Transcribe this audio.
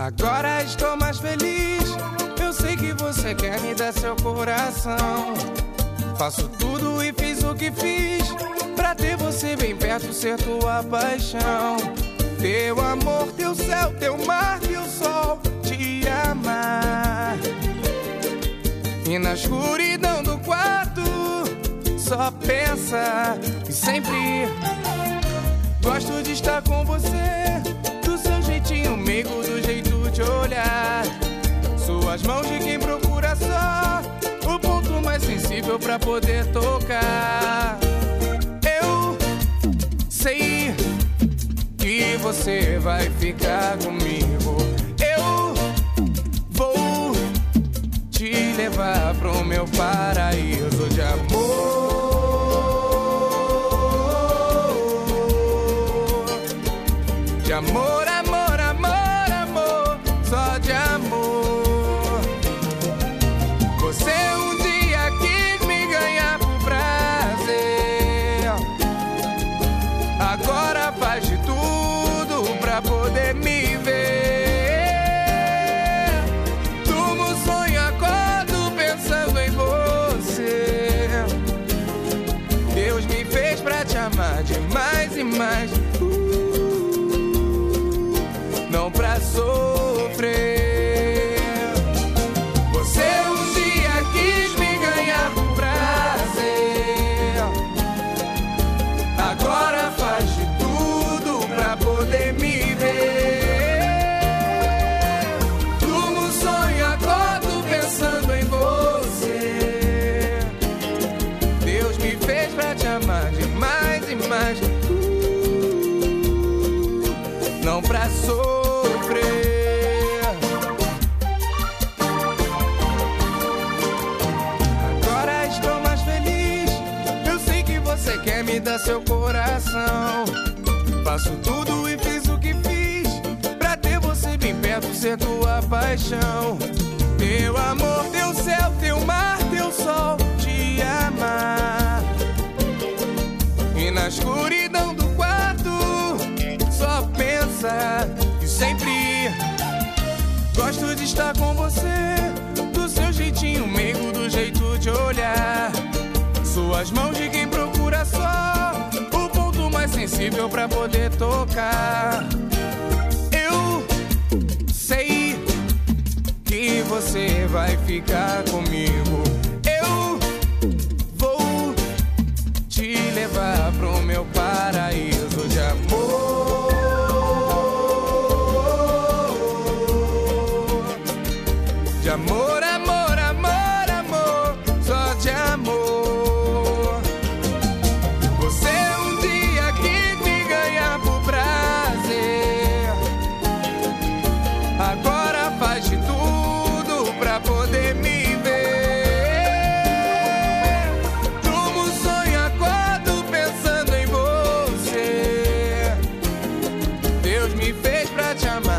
Agora estou mais feliz. Eu sei que você quer me dar seu coração. Faço tudo e fiz o que fiz pra ter você bem perto, ser tua paixão. Teu amor, teu céu, teu mar, teu sol, te amar. E na escuridão do quarto, só pensa e sempre gosto de estar com você, do seu jeitinho, amigo, do jeito de olhar. Suas mãos de quem procura só o ponto mais sensível pra poder tocar. Eu sei que você vai ficar comigo. Eu vou te levar pro meu paraíso de amor. De amor, amor, de mais e mais. Uh, não pra sofrer. Você um dia quis me ganhar por prazer. Agora faz de tudo pra poder me dar seu coração. Faço tudo e fiz o que fiz pra ter você bem perto, ser tua paixão. Teu amor, teu céu, teu mar, teu sol, te amar. E na escuridão do quarto, só pensa e sempre gosto de estar com você. Do seu jeitinho meigo, do jeito de olhar. Suas mãos de quem sensível pra poder tocar. Eu sei que você vai ficar comigo. Eu vou te levar pro meu paraíso de amor. De amor, Deus me fez pra te amar